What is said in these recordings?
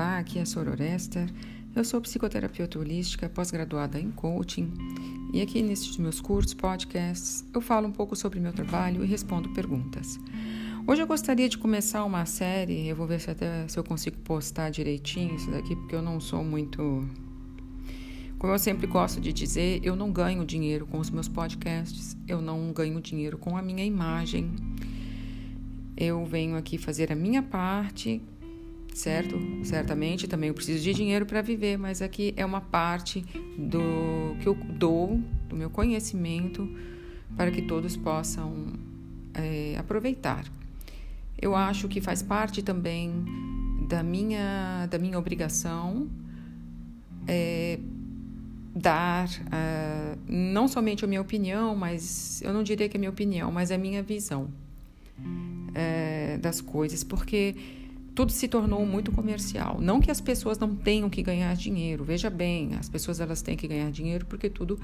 Olá, aqui é a Sororester. Eu sou psicoterapeuta holística, pós-graduada em coaching, e aqui nesses meus cursos, podcasts, eu falo um pouco sobre meu trabalho e respondo perguntas. Hoje eu gostaria de começar uma série, eu vou ver se até se eu consigo postar direitinho isso daqui, porque eu não sou muito como eu sempre gosto de dizer, eu não ganho dinheiro com os meus podcasts, eu não ganho dinheiro com a minha imagem. Eu venho aqui fazer a minha parte certo? Certamente também eu preciso de dinheiro para viver, mas aqui é uma parte do que eu dou, do meu conhecimento, para que todos possam é, aproveitar. Eu acho que faz parte também da minha, da minha obrigação é, dar uh, não somente a minha opinião, mas eu não diria que é a minha opinião, mas a minha visão é, das coisas, porque tudo se tornou muito comercial. Não que as pessoas não tenham que ganhar dinheiro. Veja bem, as pessoas elas têm que ganhar dinheiro porque tudo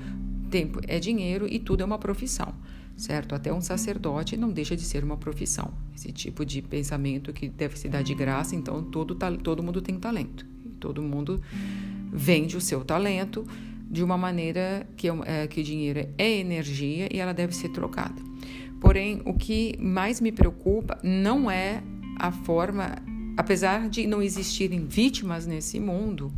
tempo é dinheiro e tudo é uma profissão, certo? Até um sacerdote não deixa de ser uma profissão. Esse tipo de pensamento que deve se dar de graça, então todo todo mundo tem talento. Todo mundo vende o seu talento de uma maneira que, é, que o dinheiro é energia e ela deve ser trocada. Porém, o que mais me preocupa não é a forma apesar de não existirem vítimas nesse mundo,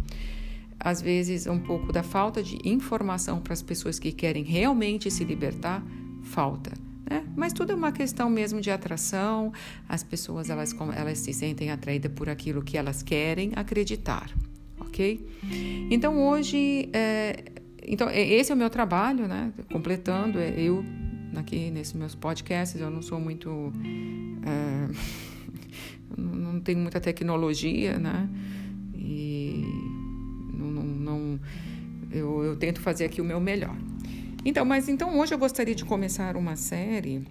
às vezes um pouco da falta de informação para as pessoas que querem realmente se libertar falta. Né? Mas tudo é uma questão mesmo de atração. As pessoas elas, elas se sentem atraídas por aquilo que elas querem acreditar, ok? Então hoje, é, então esse é o meu trabalho, né? Completando, é, eu aqui nesses meus podcasts eu não sou muito é, não tem muita tecnologia, né? E não, não, não eu, eu tento fazer aqui o meu melhor. Então, mas então hoje eu gostaria de começar uma série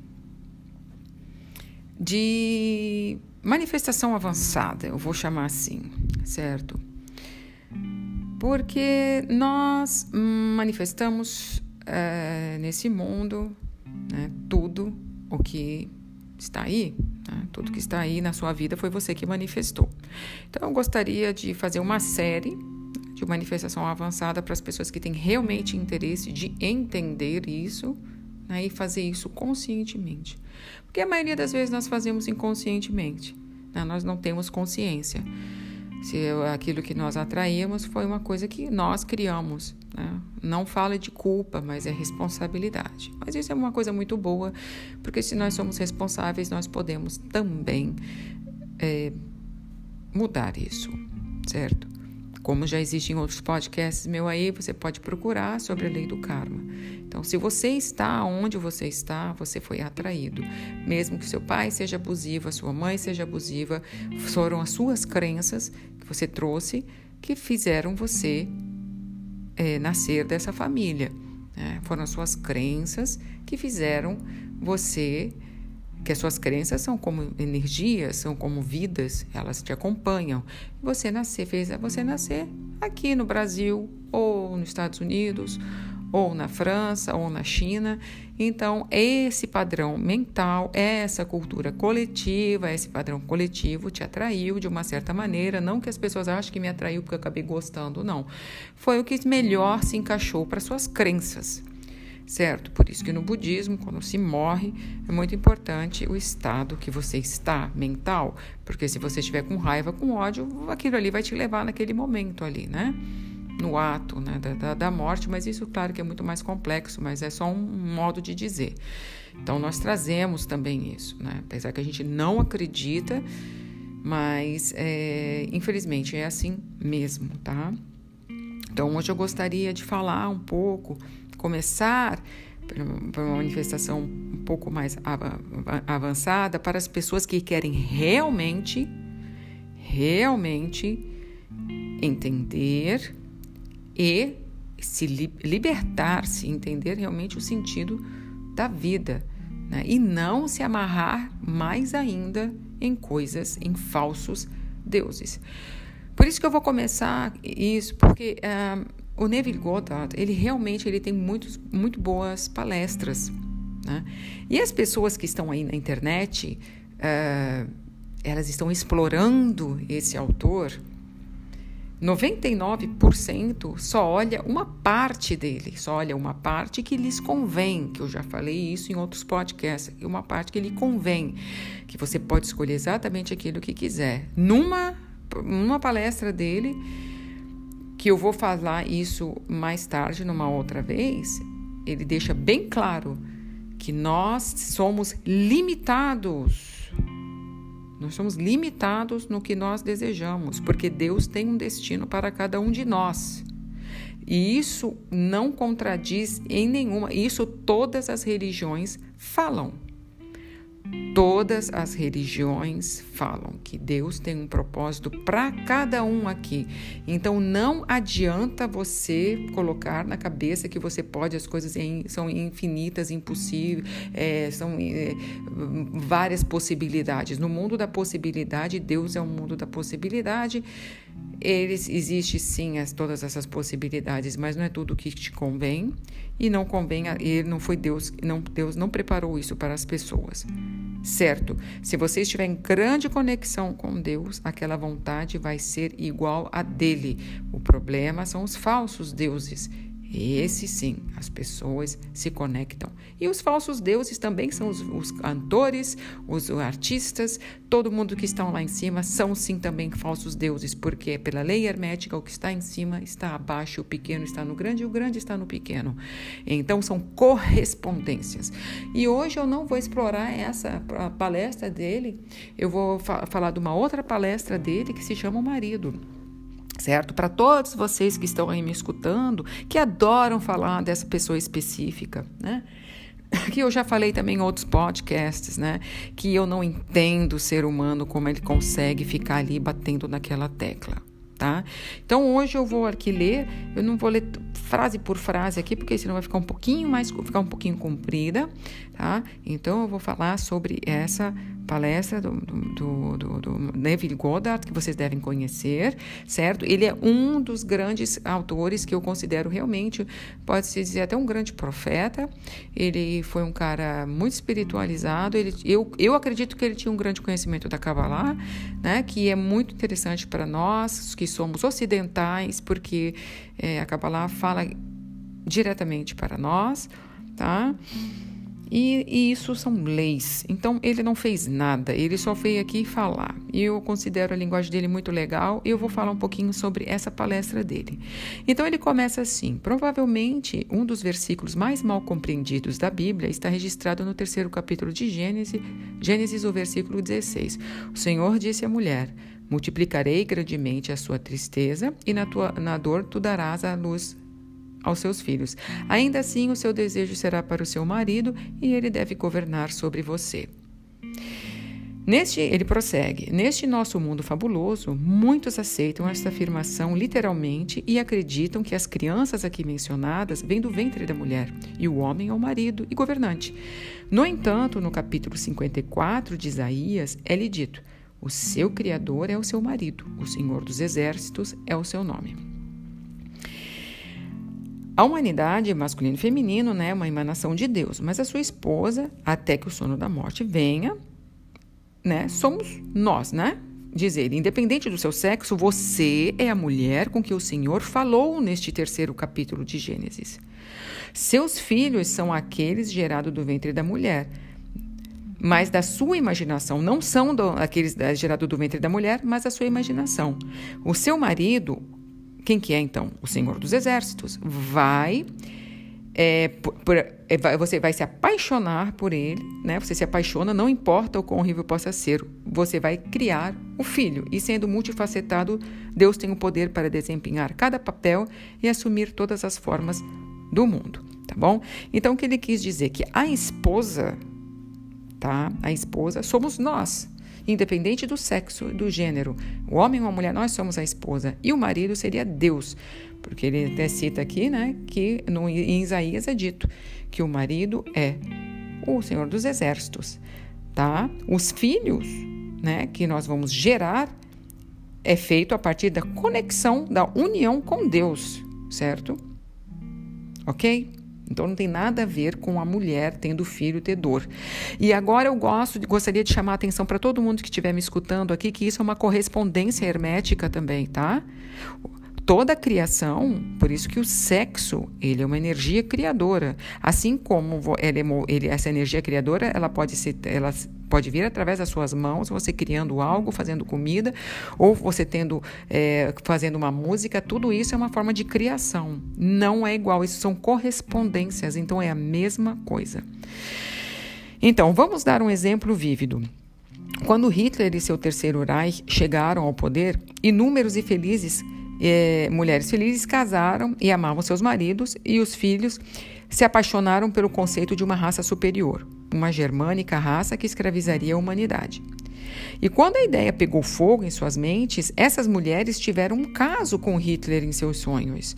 de manifestação avançada, eu vou chamar assim, certo? Porque nós manifestamos é, nesse mundo né, tudo o que está aí, né? tudo que está aí na sua vida foi você que manifestou. Então, eu gostaria de fazer uma série de manifestação avançada para as pessoas que têm realmente interesse de entender isso né? e fazer isso conscientemente. Porque a maioria das vezes nós fazemos inconscientemente, né? nós não temos consciência se aquilo que nós atraímos foi uma coisa que nós criamos. Né? Não fala de culpa, mas é responsabilidade. Mas isso é uma coisa muito boa, porque se nós somos responsáveis, nós podemos também é, mudar isso, certo? Como já existem outros podcasts meu aí, você pode procurar sobre a lei do karma. Então, se você está onde você está, você foi atraído. Mesmo que seu pai seja abusivo, a sua mãe seja abusiva, foram as suas crenças que você trouxe que fizeram você é, nascer dessa família. Né? Foram as suas crenças que fizeram você que as suas crenças são como energias, são como vidas, elas te acompanham. Você nascer fez você nascer aqui no Brasil ou nos Estados Unidos ou na França, ou na China. Então, esse padrão mental, essa cultura coletiva, esse padrão coletivo te atraiu de uma certa maneira. Não que as pessoas achem que me atraiu porque eu acabei gostando, não. Foi o que melhor se encaixou para suas crenças. Certo? Por isso que no budismo, quando se morre, é muito importante o estado que você está mental, porque se você estiver com raiva, com ódio, aquilo ali vai te levar naquele momento ali, né? no ato né, da, da, morte, mas isso, claro, que é muito mais complexo, mas é só um modo de dizer. Então, nós trazemos também isso, né? apesar que a gente não acredita, mas é, infelizmente é assim mesmo, tá? Então, hoje eu gostaria de falar um pouco, começar por uma manifestação um pouco mais avançada para as pessoas que querem realmente, realmente entender e se libertar-se, entender realmente o sentido da vida né? e não se amarrar mais ainda em coisas, em falsos deuses. Por isso que eu vou começar isso, porque uh, o Neville Goddard, ele realmente ele tem muitos, muito boas palestras. Né? E as pessoas que estão aí na internet, uh, elas estão explorando esse autor 99% só olha uma parte dele, só olha uma parte que lhes convém, que eu já falei isso em outros podcasts, uma parte que lhe convém, que você pode escolher exatamente aquilo que quiser. Numa, numa palestra dele, que eu vou falar isso mais tarde, numa outra vez, ele deixa bem claro que nós somos limitados nós somos limitados no que nós desejamos, porque Deus tem um destino para cada um de nós. E isso não contradiz em nenhuma, isso todas as religiões falam. Todas as religiões falam que Deus tem um propósito para cada um aqui. Então não adianta você colocar na cabeça que você pode, as coisas são infinitas, impossíveis, é, são é, várias possibilidades. No mundo da possibilidade, Deus é o mundo da possibilidade. Eles existe sim as, todas essas possibilidades, mas não é tudo que te convém e não convém. Ele não foi Deus, não Deus não preparou isso para as pessoas. Certo? Se você estiver em grande conexão com Deus, aquela vontade vai ser igual a dele. O problema são os falsos deuses esse sim, as pessoas se conectam. E os falsos deuses também são os, os cantores, os artistas, todo mundo que estão lá em cima são sim também falsos deuses, porque pela lei hermética o que está em cima está abaixo, o pequeno está no grande e o grande está no pequeno. Então são correspondências. E hoje eu não vou explorar essa palestra dele, eu vou fa falar de uma outra palestra dele que se chama O Marido certo? Para todos vocês que estão aí me escutando, que adoram falar dessa pessoa específica, né? Que eu já falei também em outros podcasts, né? Que eu não entendo o ser humano como ele consegue ficar ali batendo naquela tecla, tá? Então hoje eu vou aqui ler, eu não vou ler frase por frase aqui, porque senão vai ficar um pouquinho mais, ficar um pouquinho comprida, tá? Então eu vou falar sobre essa palestra do, do, do, do, Neville Goddard, que vocês devem conhecer, certo? Ele é um dos grandes autores que eu considero realmente, pode-se dizer, até um grande profeta. Ele foi um cara muito espiritualizado. Ele, eu, eu acredito que ele tinha um grande conhecimento da Kabbalah, né? que é muito interessante para nós, que somos ocidentais, porque é, a Kabbalah fala diretamente para nós, tá? E, e, isso são leis. Então ele não fez nada, ele só veio aqui falar. Eu considero a linguagem dele muito legal e eu vou falar um pouquinho sobre essa palestra dele. Então ele começa assim: provavelmente um dos versículos mais mal compreendidos da Bíblia está registrado no terceiro capítulo de Gênesis, Gênesis, o versículo 16. O Senhor disse à mulher: Multiplicarei grandemente a sua tristeza e na, tua, na dor tu darás a luz aos seus filhos. Ainda assim, o seu desejo será para o seu marido e ele deve governar sobre você. Neste, ele prossegue: Neste nosso mundo fabuloso, muitos aceitam esta afirmação literalmente e acreditam que as crianças aqui mencionadas vêm do ventre da mulher e o homem é o marido e governante. No entanto, no capítulo 54 de Isaías, é-lhe dito: O seu Criador é o seu marido, o Senhor dos Exércitos é o seu nome. A humanidade, masculino e feminino, né, é uma emanação de Deus, mas a sua esposa, até que o sono da morte venha, né, somos nós, né? Diz ele, independente do seu sexo, você é a mulher com que o Senhor falou neste terceiro capítulo de Gênesis. Seus filhos são aqueles gerados do ventre da mulher, mas da sua imaginação, não são do, aqueles gerados do ventre da mulher, mas da sua imaginação. O seu marido quem que é então? O Senhor dos Exércitos. Vai, é, por, é, você vai se apaixonar por ele, né? Você se apaixona, não importa o quão horrível possa ser, você vai criar o filho. E sendo multifacetado, Deus tem o poder para desempenhar cada papel e assumir todas as formas do mundo, tá bom? Então, o que ele quis dizer? Que a esposa, tá? A esposa somos nós independente do sexo e do gênero. O homem ou a mulher, nós somos a esposa. E o marido seria Deus. Porque ele até cita aqui, né, que no, em Isaías é dito que o marido é o Senhor dos Exércitos, tá? Os filhos, né, que nós vamos gerar é feito a partir da conexão, da união com Deus, certo? Ok? Então não tem nada a ver com a mulher tendo filho ter dor. E agora eu gosto, gostaria de chamar a atenção para todo mundo que estiver me escutando aqui que isso é uma correspondência hermética também, tá? Toda a criação, por isso que o sexo, ele é uma energia criadora. Assim como ele, é ele, essa energia criadora, ela pode ser, ela pode vir através das suas mãos, você criando algo, fazendo comida, ou você tendo, é, fazendo uma música, tudo isso é uma forma de criação. Não é igual, isso são correspondências, então é a mesma coisa. Então, vamos dar um exemplo vívido. Quando Hitler e seu terceiro Reich chegaram ao poder, inúmeros e felizes é, mulheres felizes casaram e amavam seus maridos, e os filhos se apaixonaram pelo conceito de uma raça superior, uma germânica raça que escravizaria a humanidade. E quando a ideia pegou fogo em suas mentes, essas mulheres tiveram um caso com Hitler em seus sonhos.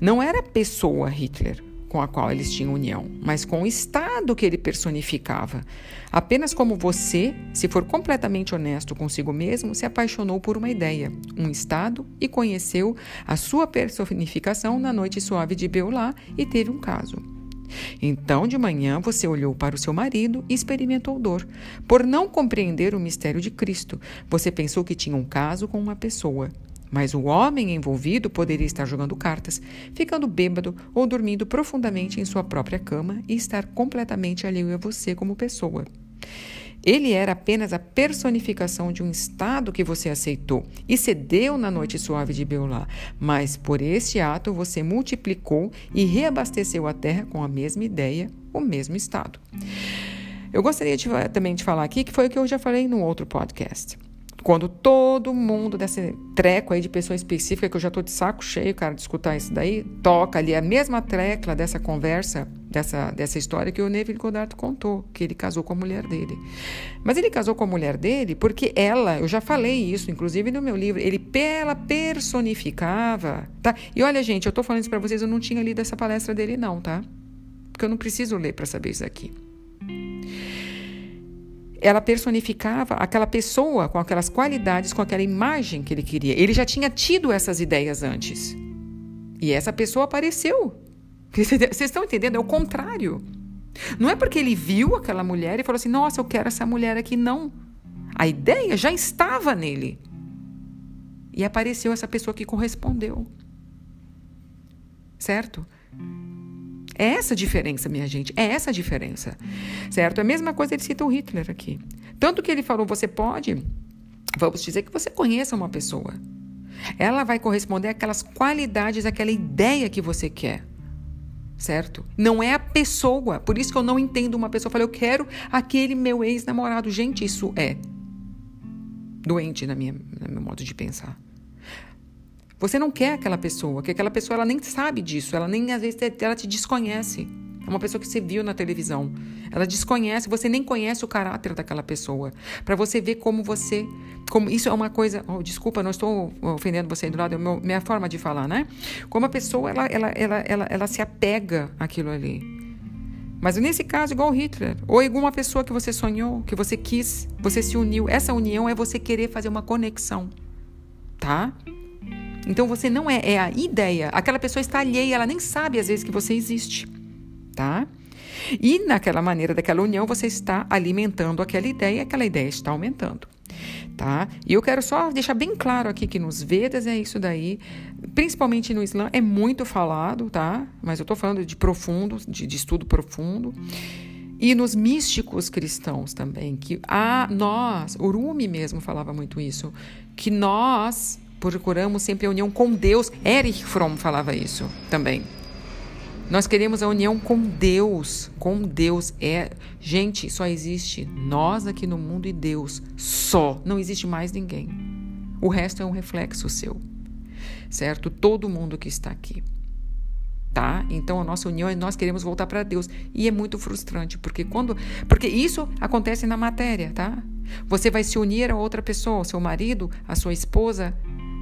Não era pessoa Hitler, com a qual eles tinham união, mas com o Estado que ele personificava. Apenas como você, se for completamente honesto consigo mesmo, se apaixonou por uma ideia, um Estado, e conheceu a sua personificação na noite suave de Beulá e teve um caso. Então, de manhã, você olhou para o seu marido e experimentou dor. Por não compreender o mistério de Cristo, você pensou que tinha um caso com uma pessoa. Mas o homem envolvido poderia estar jogando cartas, ficando bêbado ou dormindo profundamente em sua própria cama e estar completamente alheio a você como pessoa. Ele era apenas a personificação de um estado que você aceitou e cedeu na noite suave de Beulá, mas por esse ato você multiplicou e reabasteceu a terra com a mesma ideia, o mesmo estado. Eu gostaria de, também de falar aqui que foi o que eu já falei no outro podcast. Quando todo mundo desse treco aí de pessoa específica, que eu já tô de saco cheio, cara, de escutar isso daí, toca ali a mesma tecla dessa conversa, dessa, dessa história que o Neville Goddard contou, que ele casou com a mulher dele. Mas ele casou com a mulher dele porque ela, eu já falei isso, inclusive no meu livro, ele ela personificava, tá? E olha, gente, eu tô falando isso para vocês, eu não tinha lido essa palestra dele não, tá? Porque eu não preciso ler para saber isso aqui ela personificava aquela pessoa com aquelas qualidades, com aquela imagem que ele queria. Ele já tinha tido essas ideias antes. E essa pessoa apareceu. Vocês estão entendendo? É o contrário. Não é porque ele viu aquela mulher e falou assim: nossa, eu quero essa mulher aqui. Não. A ideia já estava nele. E apareceu essa pessoa que correspondeu. Certo? É essa a diferença, minha gente. É essa a diferença. Certo? É a mesma coisa ele cita o Hitler aqui. Tanto que ele falou: você pode, vamos dizer que você conheça uma pessoa. Ela vai corresponder àquelas qualidades, àquela ideia que você quer. Certo? Não é a pessoa. Por isso que eu não entendo uma pessoa. Eu falei, eu quero aquele meu ex-namorado. Gente, isso é doente na minha, no meu modo de pensar. Você não quer aquela pessoa, que aquela pessoa ela nem sabe disso, ela nem às vezes ela te desconhece. É uma pessoa que você viu na televisão. Ela desconhece, você nem conhece o caráter daquela pessoa. Para você ver como você. como Isso é uma coisa. Oh, desculpa, não estou ofendendo você do lado, é a minha forma de falar, né? Como a pessoa ela, ela, ela, ela, ela se apega àquilo ali. Mas nesse caso, igual Hitler, ou alguma pessoa que você sonhou, que você quis, você se uniu. Essa união é você querer fazer uma conexão, tá? Então você não é, é a ideia. Aquela pessoa está alheia, ela nem sabe às vezes que você existe, tá? E naquela maneira daquela união você está alimentando aquela ideia, e aquela ideia está aumentando. Tá? E eu quero só deixar bem claro aqui que nos Vedas é isso daí, principalmente no Islã é muito falado, tá? Mas eu estou falando de profundo, de, de estudo profundo. E nos místicos cristãos também, que a nós, o Rumi mesmo falava muito isso, que nós procuramos sempre a união com Deus. Erich Fromm falava isso também. Nós queremos a união com Deus, com Deus. É, gente, só existe nós aqui no mundo e Deus, só. Não existe mais ninguém. O resto é um reflexo seu. Certo? Todo mundo que está aqui. Tá? Então a nossa união é nós queremos voltar para Deus e é muito frustrante porque quando porque isso acontece na matéria, tá? Você vai se unir a outra pessoa, seu marido, a sua esposa,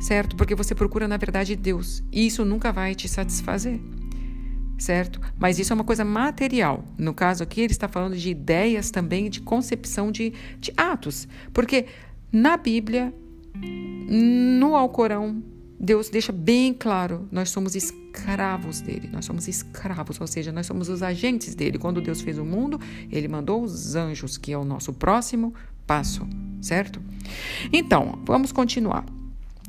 certo? Porque você procura, na verdade, Deus. E isso nunca vai te satisfazer, certo? Mas isso é uma coisa material. No caso aqui, ele está falando de ideias também, de concepção de, de atos. Porque na Bíblia, no Alcorão, Deus deixa bem claro: nós somos escravos dele, nós somos escravos, ou seja, nós somos os agentes dele. Quando Deus fez o mundo, ele mandou os anjos, que é o nosso próximo passo, certo? Então, vamos continuar.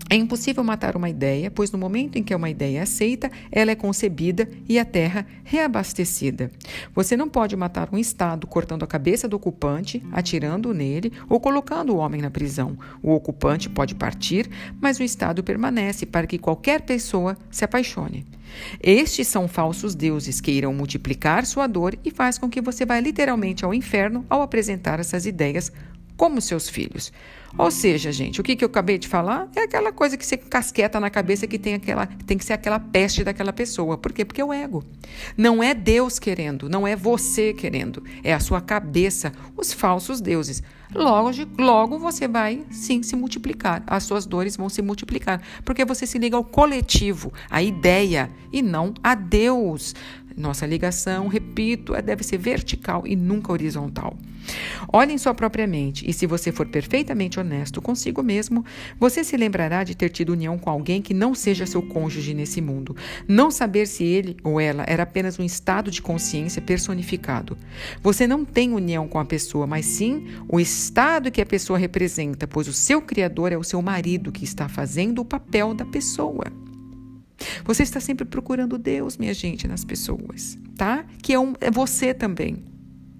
É impossível matar uma ideia, pois no momento em que uma ideia é aceita, ela é concebida e a terra reabastecida. Você não pode matar um Estado cortando a cabeça do ocupante, atirando nele ou colocando o homem na prisão. O ocupante pode partir, mas o Estado permanece para que qualquer pessoa se apaixone. Estes são falsos deuses que irão multiplicar sua dor e faz com que você vá literalmente ao inferno ao apresentar essas ideias como seus filhos. Ou seja, gente, o que, que eu acabei de falar é aquela coisa que você casqueta na cabeça que tem, aquela, tem que ser aquela peste daquela pessoa. Por quê? Porque é o ego. Não é Deus querendo, não é você querendo, é a sua cabeça, os falsos deuses. Logo, logo você vai sim se multiplicar, as suas dores vão se multiplicar, porque você se liga ao coletivo, à ideia, e não a Deus. Nossa ligação, repito, é, deve ser vertical e nunca horizontal. Olhe em sua própria mente e, se você for perfeitamente honesto consigo mesmo, você se lembrará de ter tido união com alguém que não seja seu cônjuge nesse mundo. Não saber se ele ou ela era apenas um estado de consciência personificado. Você não tem união com a pessoa, mas sim o estado que a pessoa representa, pois o seu criador é o seu marido que está fazendo o papel da pessoa. Você está sempre procurando Deus, minha gente, nas pessoas, tá? Que é, um, é você também,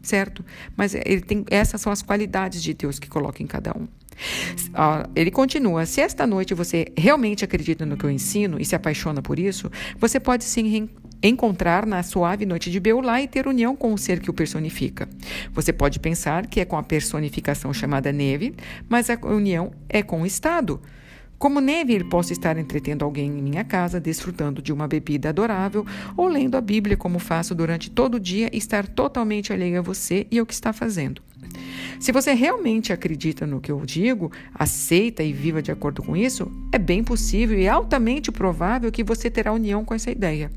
certo? Mas ele tem, essas são as qualidades de Deus que coloca em cada um. Uh, ele continua: se esta noite você realmente acredita no que eu ensino e se apaixona por isso, você pode sim encontrar na suave noite de Beulah e ter união com o ser que o personifica. Você pode pensar que é com a personificação chamada neve, mas a união é com o estado. Como neve, posso estar entretendo alguém em minha casa, desfrutando de uma bebida adorável, ou lendo a Bíblia, como faço durante todo o dia, e estar totalmente alheio a você e ao que está fazendo. Se você realmente acredita no que eu digo, aceita e viva de acordo com isso, é bem possível e altamente provável que você terá união com essa ideia.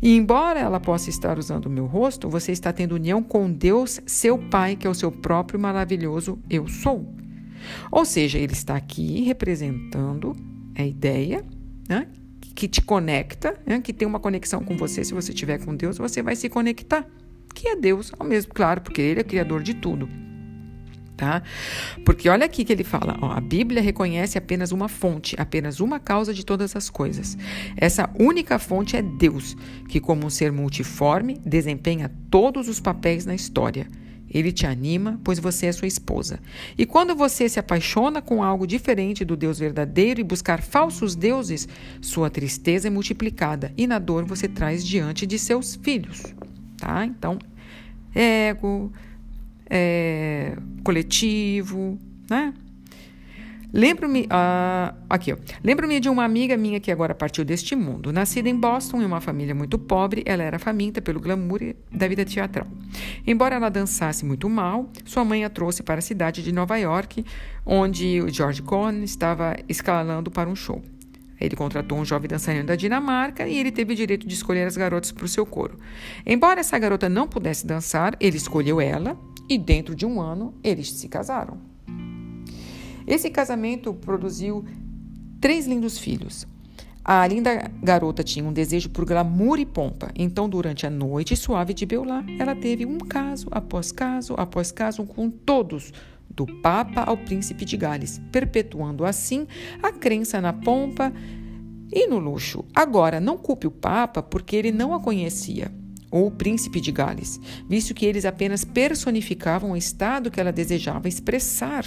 E embora ela possa estar usando o meu rosto, você está tendo união com Deus, seu Pai, que é o seu próprio maravilhoso Eu Sou. Ou seja, ele está aqui representando a ideia né, que te conecta, né, que tem uma conexão com você. Se você estiver com Deus, você vai se conectar, que é Deus ao mesmo, claro, porque Ele é criador de tudo. Tá? Porque olha aqui que ele fala: ó, a Bíblia reconhece apenas uma fonte, apenas uma causa de todas as coisas. Essa única fonte é Deus, que, como um ser multiforme, desempenha todos os papéis na história. Ele te anima, pois você é sua esposa. E quando você se apaixona com algo diferente do Deus verdadeiro e buscar falsos deuses, sua tristeza é multiplicada e na dor você traz diante de seus filhos. Tá? Então, ego, é, coletivo, né? Lembro-me, uh, aqui, ó. Lembro-me de uma amiga minha que agora partiu deste mundo. Nascida em Boston, em uma família muito pobre, ela era faminta pelo glamour da vida teatral. Embora ela dançasse muito mal, sua mãe a trouxe para a cidade de Nova York, onde o George Cohen estava escalando para um show. Ele contratou um jovem dançarino da Dinamarca e ele teve o direito de escolher as garotas para o seu coro. Embora essa garota não pudesse dançar, ele escolheu ela e, dentro de um ano, eles se casaram. Esse casamento produziu três lindos filhos. A linda garota tinha um desejo por glamour e pompa, então, durante a noite suave de Beulah, ela teve um caso após caso após caso com todos, do Papa ao Príncipe de Gales, perpetuando assim a crença na pompa e no luxo. Agora, não culpe o Papa porque ele não a conhecia, ou o Príncipe de Gales, visto que eles apenas personificavam o estado que ela desejava expressar.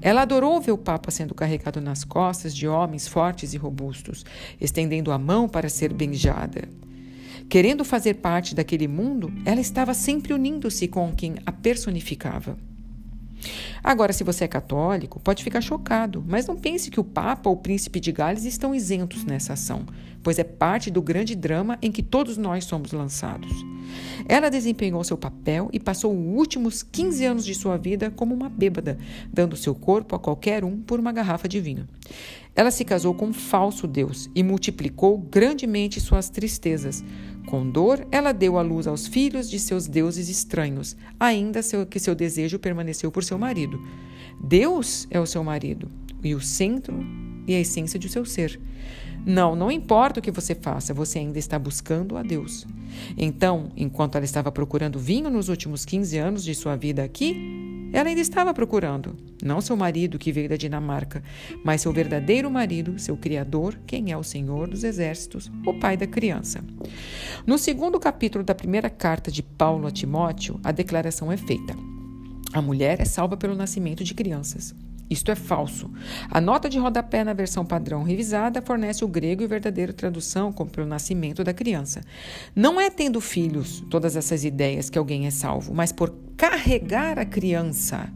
Ela adorou ver o Papa sendo carregado nas costas de homens fortes e robustos, estendendo a mão para ser beijada. Querendo fazer parte daquele mundo, ela estava sempre unindo-se com quem a personificava. Agora, se você é católico, pode ficar chocado, mas não pense que o Papa ou o Príncipe de Gales estão isentos nessa ação, pois é parte do grande drama em que todos nós somos lançados. Ela desempenhou seu papel e passou os últimos 15 anos de sua vida como uma bêbada, dando seu corpo a qualquer um por uma garrafa de vinho. Ela se casou com um falso Deus e multiplicou grandemente suas tristezas. Com dor, ela deu à luz aos filhos de seus deuses estranhos, ainda que seu desejo permaneceu por seu marido. Deus é o seu marido e o centro e a essência de seu ser. Não, não importa o que você faça, você ainda está buscando a Deus. Então, enquanto ela estava procurando vinho nos últimos 15 anos de sua vida aqui, ela ainda estava procurando, não seu marido que veio da Dinamarca, mas seu verdadeiro marido, seu Criador, quem é o Senhor dos Exércitos, o pai da criança. No segundo capítulo da primeira carta de Paulo a Timóteo, a declaração é feita. A mulher é salva pelo nascimento de crianças. Isto é falso. A nota de rodapé na versão padrão revisada fornece o grego e verdadeira tradução como pelo nascimento da criança. Não é tendo filhos todas essas ideias que alguém é salvo, mas por carregar a criança.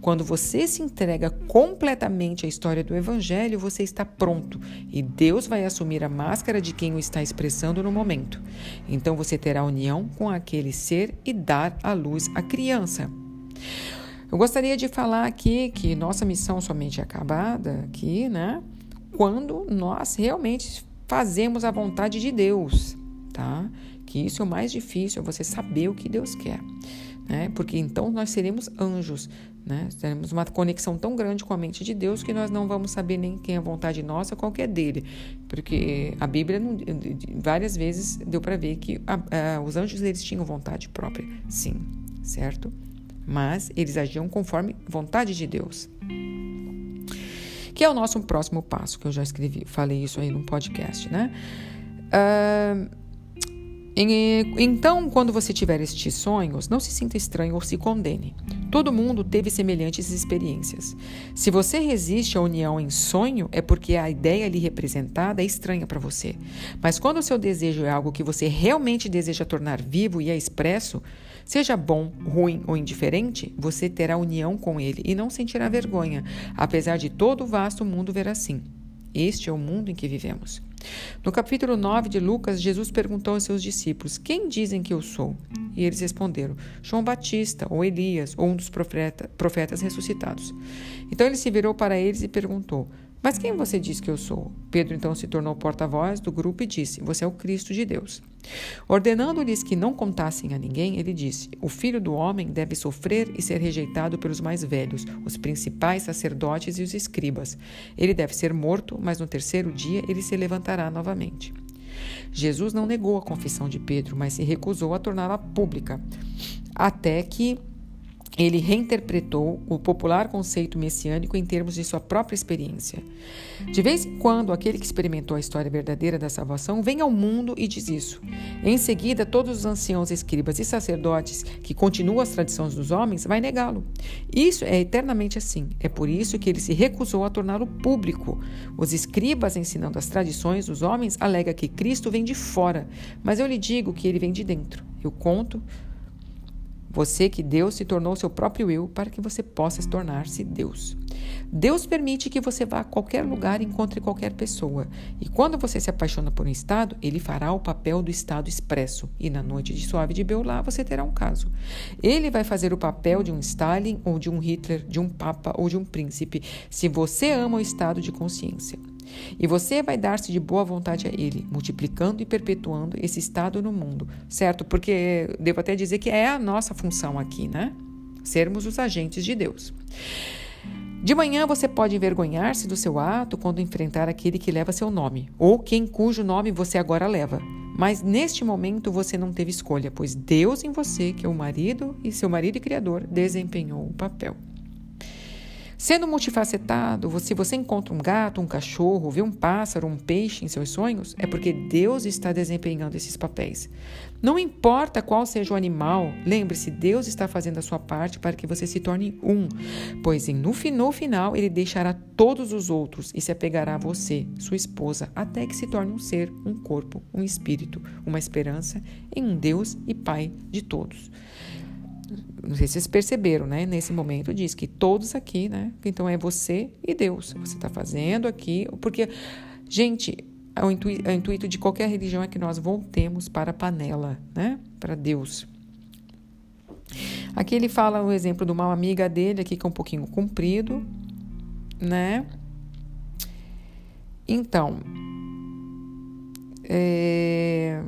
Quando você se entrega completamente à história do Evangelho, você está pronto e Deus vai assumir a máscara de quem o está expressando no momento. Então você terá união com aquele ser e dar à luz a criança. Eu gostaria de falar aqui que nossa missão somente é acabada aqui, né? Quando nós realmente fazemos a vontade de Deus, tá? Que isso é o mais difícil, é você saber o que Deus quer, né? Porque então nós seremos anjos, né? Teremos uma conexão tão grande com a mente de Deus que nós não vamos saber nem quem é a vontade nossa, qual que é dele, porque a Bíblia várias vezes deu para ver que a, a, os anjos eles tinham vontade própria, sim, certo? Mas eles agiam conforme vontade de Deus. Que é o nosso próximo passo, que eu já escrevi, falei isso aí no podcast, né? Uh, então, quando você tiver estes sonhos, não se sinta estranho ou se condene. Todo mundo teve semelhantes experiências. Se você resiste à união em sonho, é porque a ideia ali representada é estranha para você. Mas quando o seu desejo é algo que você realmente deseja tornar vivo e é expresso, seja bom, ruim ou indiferente, você terá união com ele e não sentirá vergonha, apesar de todo o vasto mundo ver assim. Este é o mundo em que vivemos. No capítulo 9 de Lucas, Jesus perguntou aos seus discípulos: Quem dizem que eu sou? E eles responderam: João Batista, ou Elias, ou um dos profeta, profetas ressuscitados. Então ele se virou para eles e perguntou: mas quem você diz que eu sou? Pedro então se tornou porta-voz do grupo e disse: Você é o Cristo de Deus. Ordenando-lhes que não contassem a ninguém, ele disse: O filho do homem deve sofrer e ser rejeitado pelos mais velhos, os principais sacerdotes e os escribas. Ele deve ser morto, mas no terceiro dia ele se levantará novamente. Jesus não negou a confissão de Pedro, mas se recusou a torná-la pública, até que ele reinterpretou o popular conceito messiânico em termos de sua própria experiência. De vez em quando, aquele que experimentou a história verdadeira da salvação vem ao mundo e diz isso. Em seguida, todos os anciãos, escribas e sacerdotes que continuam as tradições dos homens vai negá-lo. Isso é eternamente assim. É por isso que ele se recusou a torná-lo público. Os escribas, ensinando as tradições dos homens, alega que Cristo vem de fora, mas eu lhe digo que ele vem de dentro. Eu conto você que Deus se tornou seu próprio eu para que você possa tornar-se Deus. Deus permite que você vá a qualquer lugar e encontre qualquer pessoa. E quando você se apaixona por um estado, ele fará o papel do estado expresso. E na noite de suave de Beulá você terá um caso. Ele vai fazer o papel de um Stalin ou de um Hitler, de um papa ou de um príncipe, se você ama o estado de consciência. E você vai dar-se de boa vontade a Ele, multiplicando e perpetuando esse estado no mundo, certo? Porque devo até dizer que é a nossa função aqui, né? Sermos os agentes de Deus. De manhã você pode envergonhar-se do seu ato quando enfrentar aquele que leva seu nome, ou quem cujo nome você agora leva. Mas neste momento você não teve escolha, pois Deus em você, que é o marido e seu marido e criador, desempenhou o papel. Sendo multifacetado, se você encontra um gato, um cachorro, vê um pássaro, um peixe em seus sonhos, é porque Deus está desempenhando esses papéis. Não importa qual seja o animal, lembre-se, Deus está fazendo a sua parte para que você se torne um, pois no, final ele deixará todos os outros e se apegará a você, sua esposa, até que se torne um ser, um corpo, um espírito, uma esperança em um Deus e Pai de todos não sei se vocês perceberam, né? Nesse momento diz que todos aqui, né? Então é você e Deus. Você está fazendo aqui, porque, gente, o intuito, o intuito de qualquer religião é que nós voltemos para a panela, né? Para Deus. Aqui ele fala o exemplo de uma amiga dele, aqui que é um pouquinho comprido, né? Então, é,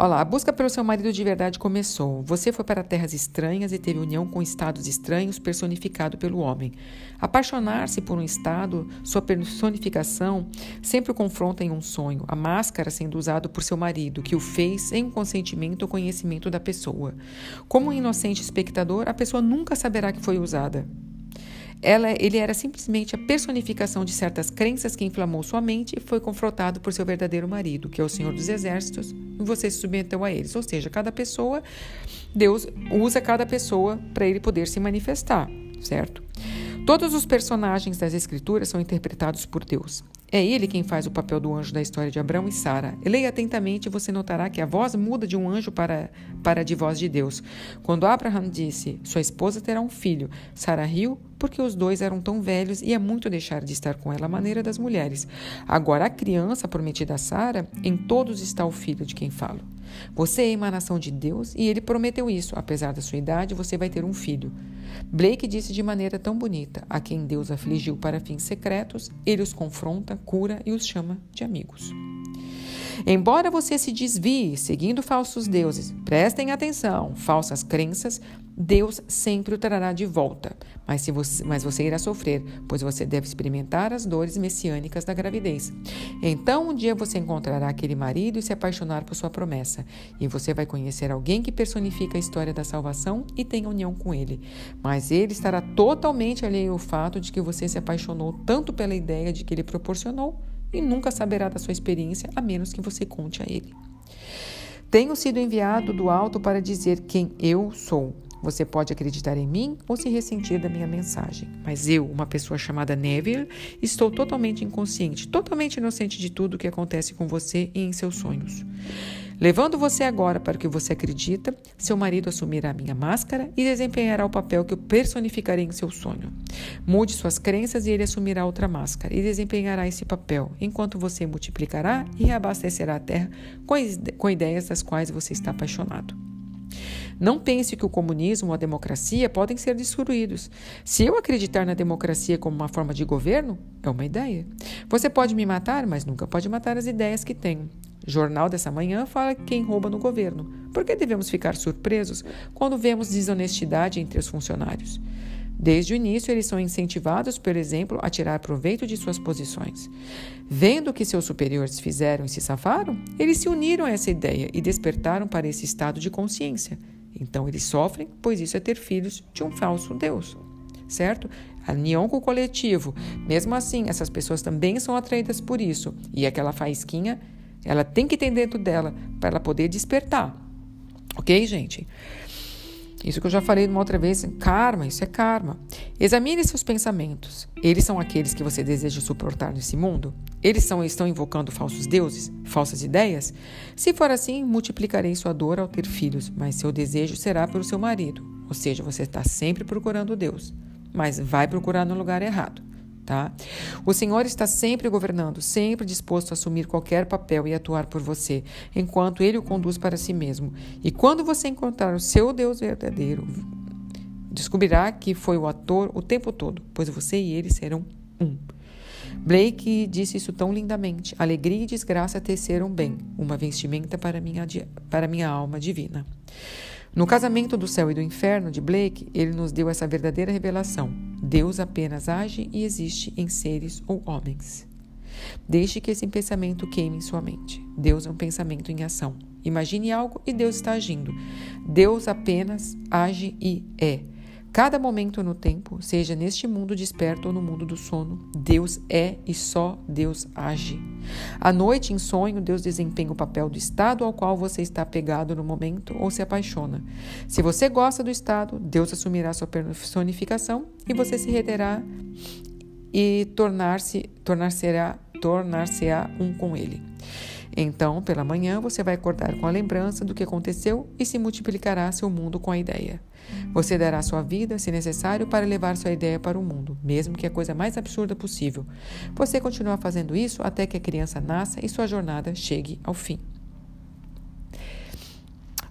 Olha lá, a busca pelo seu marido de verdade começou. Você foi para terras estranhas e teve união com estados estranhos personificado pelo homem. Apaixonar-se por um estado, sua personificação, sempre o confronta em um sonho, a máscara sendo usada por seu marido, que o fez sem o consentimento ou conhecimento da pessoa. Como um inocente espectador, a pessoa nunca saberá que foi usada. Ela, ele era simplesmente a personificação de certas crenças que inflamou sua mente e foi confrontado por seu verdadeiro marido, que é o Senhor dos Exércitos, e você se submeteu a eles. Ou seja, cada pessoa, Deus usa cada pessoa para ele poder se manifestar, certo? Todos os personagens das Escrituras são interpretados por Deus. É ele quem faz o papel do anjo da história de Abraão e Sara. Leia atentamente e você notará que a voz muda de um anjo para, para de voz de Deus. Quando Abraão disse: Sua esposa terá um filho, Sara riu porque os dois eram tão velhos e é muito deixar de estar com ela à maneira das mulheres. Agora, a criança prometida a Sara, em todos está o filho de quem falo. Você é a emanação de Deus e ele prometeu isso. Apesar da sua idade, você vai ter um filho. Blake disse de maneira tão bonita: a quem Deus afligiu para fins secretos, ele os confronta, cura e os chama de amigos. Embora você se desvie seguindo falsos deuses, prestem atenção, falsas crenças, Deus sempre o trará de volta, mas, se você, mas você irá sofrer, pois você deve experimentar as dores messiânicas da gravidez. Então, um dia você encontrará aquele marido e se apaixonar por sua promessa, e você vai conhecer alguém que personifica a história da salvação e tenha união com ele. Mas ele estará totalmente alheio ao fato de que você se apaixonou tanto pela ideia de que ele proporcionou e nunca saberá da sua experiência a menos que você conte a ele. Tenho sido enviado do alto para dizer quem eu sou. Você pode acreditar em mim ou se ressentir da minha mensagem, mas eu, uma pessoa chamada Neville, estou totalmente inconsciente, totalmente inocente de tudo o que acontece com você e em seus sonhos. Levando você agora para o que você acredita, seu marido assumirá a minha máscara e desempenhará o papel que eu personificarei em seu sonho. Mude suas crenças e ele assumirá outra máscara e desempenhará esse papel, enquanto você multiplicará e reabastecerá a terra com ideias das quais você está apaixonado. Não pense que o comunismo ou a democracia podem ser destruídos. Se eu acreditar na democracia como uma forma de governo, é uma ideia. Você pode me matar, mas nunca pode matar as ideias que tenho. Jornal dessa manhã fala quem rouba no governo. Por que devemos ficar surpresos quando vemos desonestidade entre os funcionários? Desde o início, eles são incentivados, por exemplo, a tirar proveito de suas posições. Vendo o que seus superiores fizeram e se safaram, eles se uniram a essa ideia e despertaram para esse estado de consciência. Então eles sofrem, pois isso é ter filhos de um falso Deus. Certo? A união com o coletivo. Mesmo assim, essas pessoas também são atraídas por isso. E aquela faísquinha, ela tem que ter dentro dela para ela poder despertar. Ok, gente? Isso que eu já falei uma outra vez, karma, isso é karma. Examine seus pensamentos. Eles são aqueles que você deseja suportar nesse mundo? Eles são, estão invocando falsos deuses, falsas ideias? Se for assim, multiplicarei sua dor ao ter filhos, mas seu desejo será pelo seu marido. Ou seja, você está sempre procurando Deus, mas vai procurar no lugar errado. Tá? O Senhor está sempre governando, sempre disposto a assumir qualquer papel e atuar por você, enquanto Ele o conduz para si mesmo. E quando você encontrar o seu Deus verdadeiro, descobrirá que foi o ator o tempo todo, pois você e ele serão um. Blake disse isso tão lindamente. Alegria e desgraça teceram bem, uma vestimenta para minha, para minha alma divina. No casamento do céu e do inferno de Blake, ele nos deu essa verdadeira revelação. Deus apenas age e existe em seres ou homens. Deixe que esse pensamento queime em sua mente. Deus é um pensamento em ação. Imagine algo e Deus está agindo. Deus apenas age e é. Cada momento no tempo, seja neste mundo desperto ou no mundo do sono, Deus é e só Deus age. À noite, em sonho, Deus desempenha o papel do estado ao qual você está apegado no momento ou se apaixona. Se você gosta do estado, Deus assumirá sua personificação e você se reterá e tornar-se tornar-se-á um com ele. Então, pela manhã, você vai acordar com a lembrança do que aconteceu e se multiplicará seu mundo com a ideia. Você dará sua vida, se necessário, para levar sua ideia para o mundo, mesmo que a coisa mais absurda possível. Você continua fazendo isso até que a criança nasça e sua jornada chegue ao fim.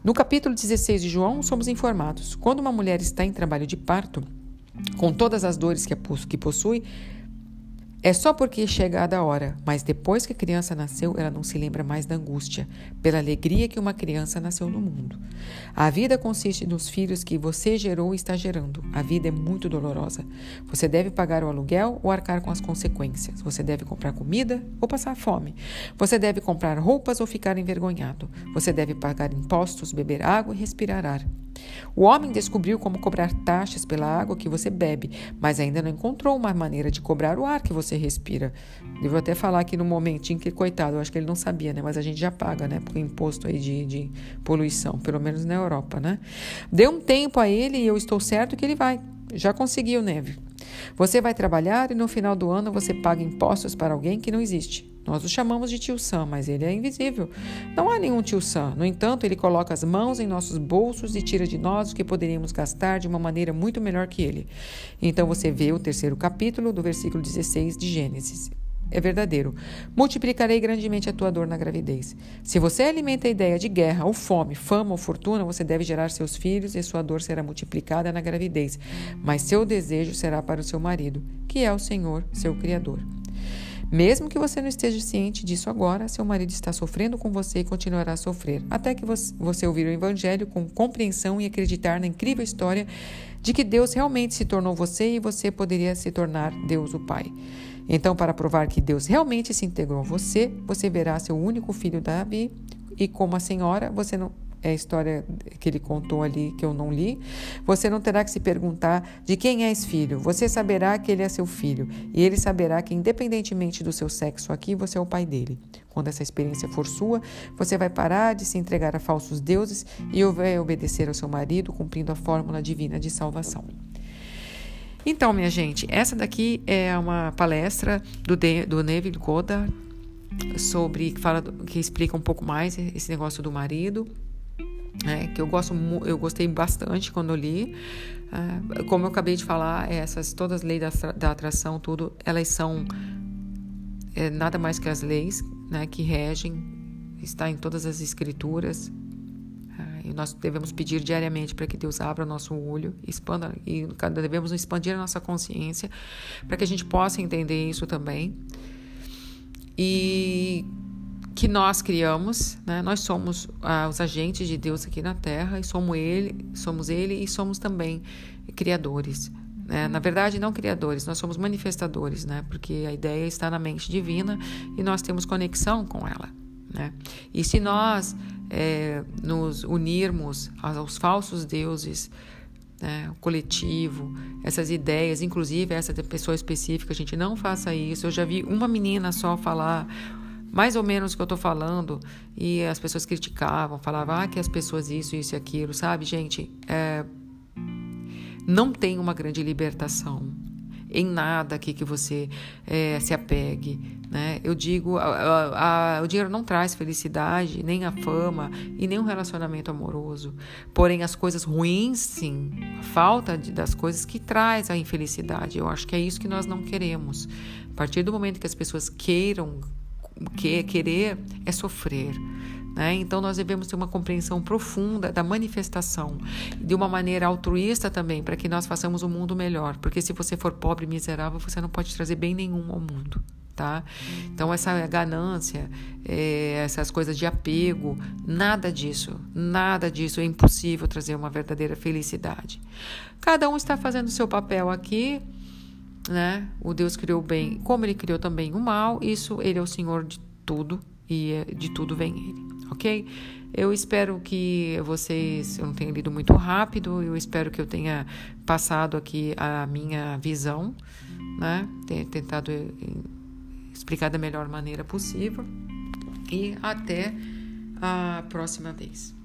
No capítulo 16 de João, somos informados: quando uma mulher está em trabalho de parto, com todas as dores que, possui, É só porque é chegada a hora, mas depois que a criança nasceu, ela não se lembra mais da angústia, pela alegria que uma criança nasceu no mundo. A vida consiste nos filhos que você gerou e está gerando. A vida é muito dolorosa. Você deve pagar o aluguel ou arcar com as consequências. Você deve comprar comida ou passar fome. Você deve comprar roupas ou ficar envergonhado. Você deve pagar impostos, beber água e respirar ar. O homem descobriu como cobrar taxas pela água que você bebe, mas ainda não encontrou uma maneira de cobrar o ar que você respira. Devo até falar aqui no momentinho que, coitado, eu acho que ele não sabia, né? Mas a gente já paga, né? Por imposto aí de, de poluição, pelo menos na Europa, né? Dê um tempo a ele e eu estou certo que ele vai. Já conseguiu, Neve. Você vai trabalhar e no final do ano você paga impostos para alguém que não existe. Nós o chamamos de tio Sam, mas ele é invisível. Não há nenhum tio Sam. No entanto, ele coloca as mãos em nossos bolsos e tira de nós o que poderíamos gastar de uma maneira muito melhor que ele. Então você vê o terceiro capítulo do versículo 16 de Gênesis. É verdadeiro. Multiplicarei grandemente a tua dor na gravidez. Se você alimenta a ideia de guerra, ou fome, fama ou fortuna, você deve gerar seus filhos e sua dor será multiplicada na gravidez. Mas seu desejo será para o seu marido, que é o Senhor, seu Criador. Mesmo que você não esteja ciente disso agora, seu marido está sofrendo com você e continuará a sofrer, até que você ouvir o Evangelho com compreensão e acreditar na incrível história de que Deus realmente se tornou você e você poderia se tornar Deus o Pai. Então, para provar que Deus realmente se integrou a você, você verá seu único filho Davi e como a senhora, você não é a história que ele contou ali que eu não li, você não terá que se perguntar de quem é esse filho. Você saberá que ele é seu filho e ele saberá que, independentemente do seu sexo aqui, você é o pai dele. Quando essa experiência for sua, você vai parar de se entregar a falsos deuses e vai obedecer ao seu marido, cumprindo a fórmula divina de salvação. Então, minha gente, essa daqui é uma palestra do, de, do Neville Goddard sobre que fala que explica um pouco mais esse negócio do marido né, que eu gosto eu gostei bastante quando li. Uh, como eu acabei de falar essas todas as leis da, da atração tudo elas são é, nada mais que as leis né, que regem está em todas as escrituras. E nós devemos pedir diariamente para que Deus abra o nosso olho expanda e devemos expandir a nossa consciência para que a gente possa entender isso também. E que nós criamos, né? Nós somos ah, os agentes de Deus aqui na Terra e somos ele, somos ele e somos também criadores. Né? Na verdade, não criadores, nós somos manifestadores, né? Porque a ideia está na mente divina e nós temos conexão com ela, né? E se nós é, nos unirmos aos falsos deuses, né, o coletivo, essas ideias, inclusive essa pessoa específica, a gente não faça isso. Eu já vi uma menina só falar mais ou menos o que eu estou falando, e as pessoas criticavam, falavam ah, que as pessoas isso, isso e aquilo, sabe, gente? É, não tem uma grande libertação em nada aqui que você é, se apegue. Né? Eu digo, a, a, a, o dinheiro não traz felicidade, nem a fama e nem um relacionamento amoroso. Porém, as coisas ruins, sim, a falta de, das coisas que traz a infelicidade. Eu acho que é isso que nós não queremos. A partir do momento que as pessoas queiram que querer é sofrer. Né? Então, nós devemos ter uma compreensão profunda da manifestação, de uma maneira altruísta também, para que nós façamos o um mundo melhor. Porque se você for pobre e miserável, você não pode trazer bem nenhum ao mundo. Tá? Então, essa ganância, é, essas coisas de apego, nada disso, nada disso é impossível trazer uma verdadeira felicidade. Cada um está fazendo o seu papel aqui né? O Deus criou o bem, como ele criou também o mal, isso ele é o Senhor de tudo e é, de tudo vem ele, ok? Eu espero que vocês, eu não tenha lido muito rápido, eu espero que eu tenha passado aqui a minha visão, né? Tenha tentado eh, explicar da melhor maneira possível e até a próxima vez.